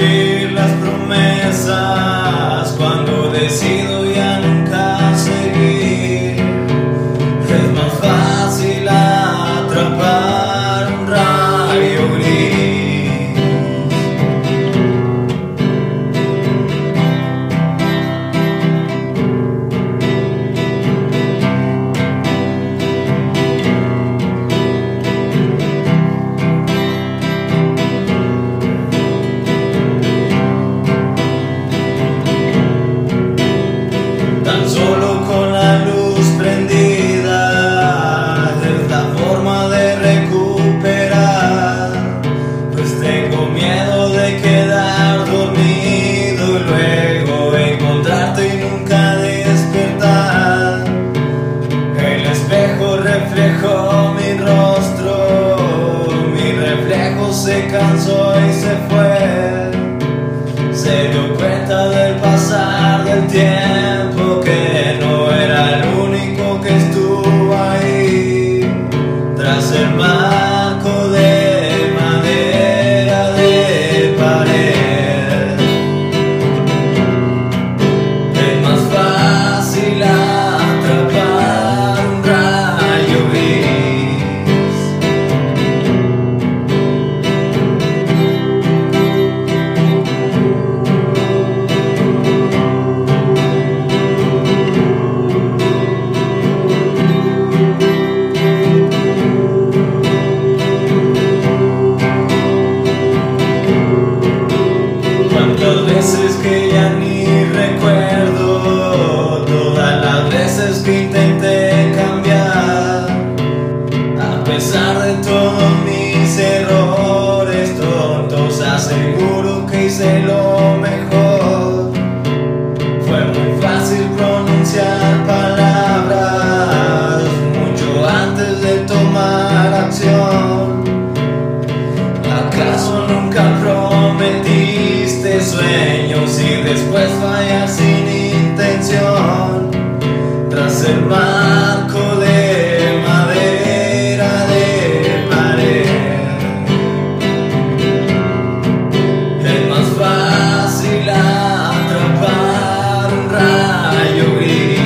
cumplir las promesas. Cuenta del pasar del tiempo que no era el único que estuvo ahí. Tras el marco pesar de todos mis errores tontos, aseguro que hice lo mejor. Fue muy fácil pronunciar palabras mucho antes de tomar acción. ¿Acaso nunca prometiste sueños y después fallas rayo gris.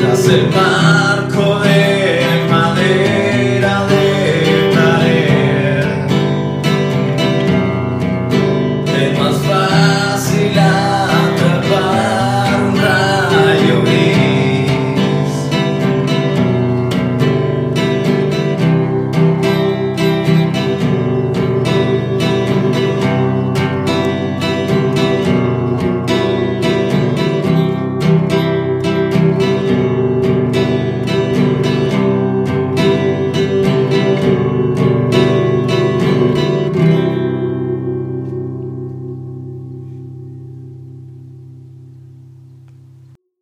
Tras el mar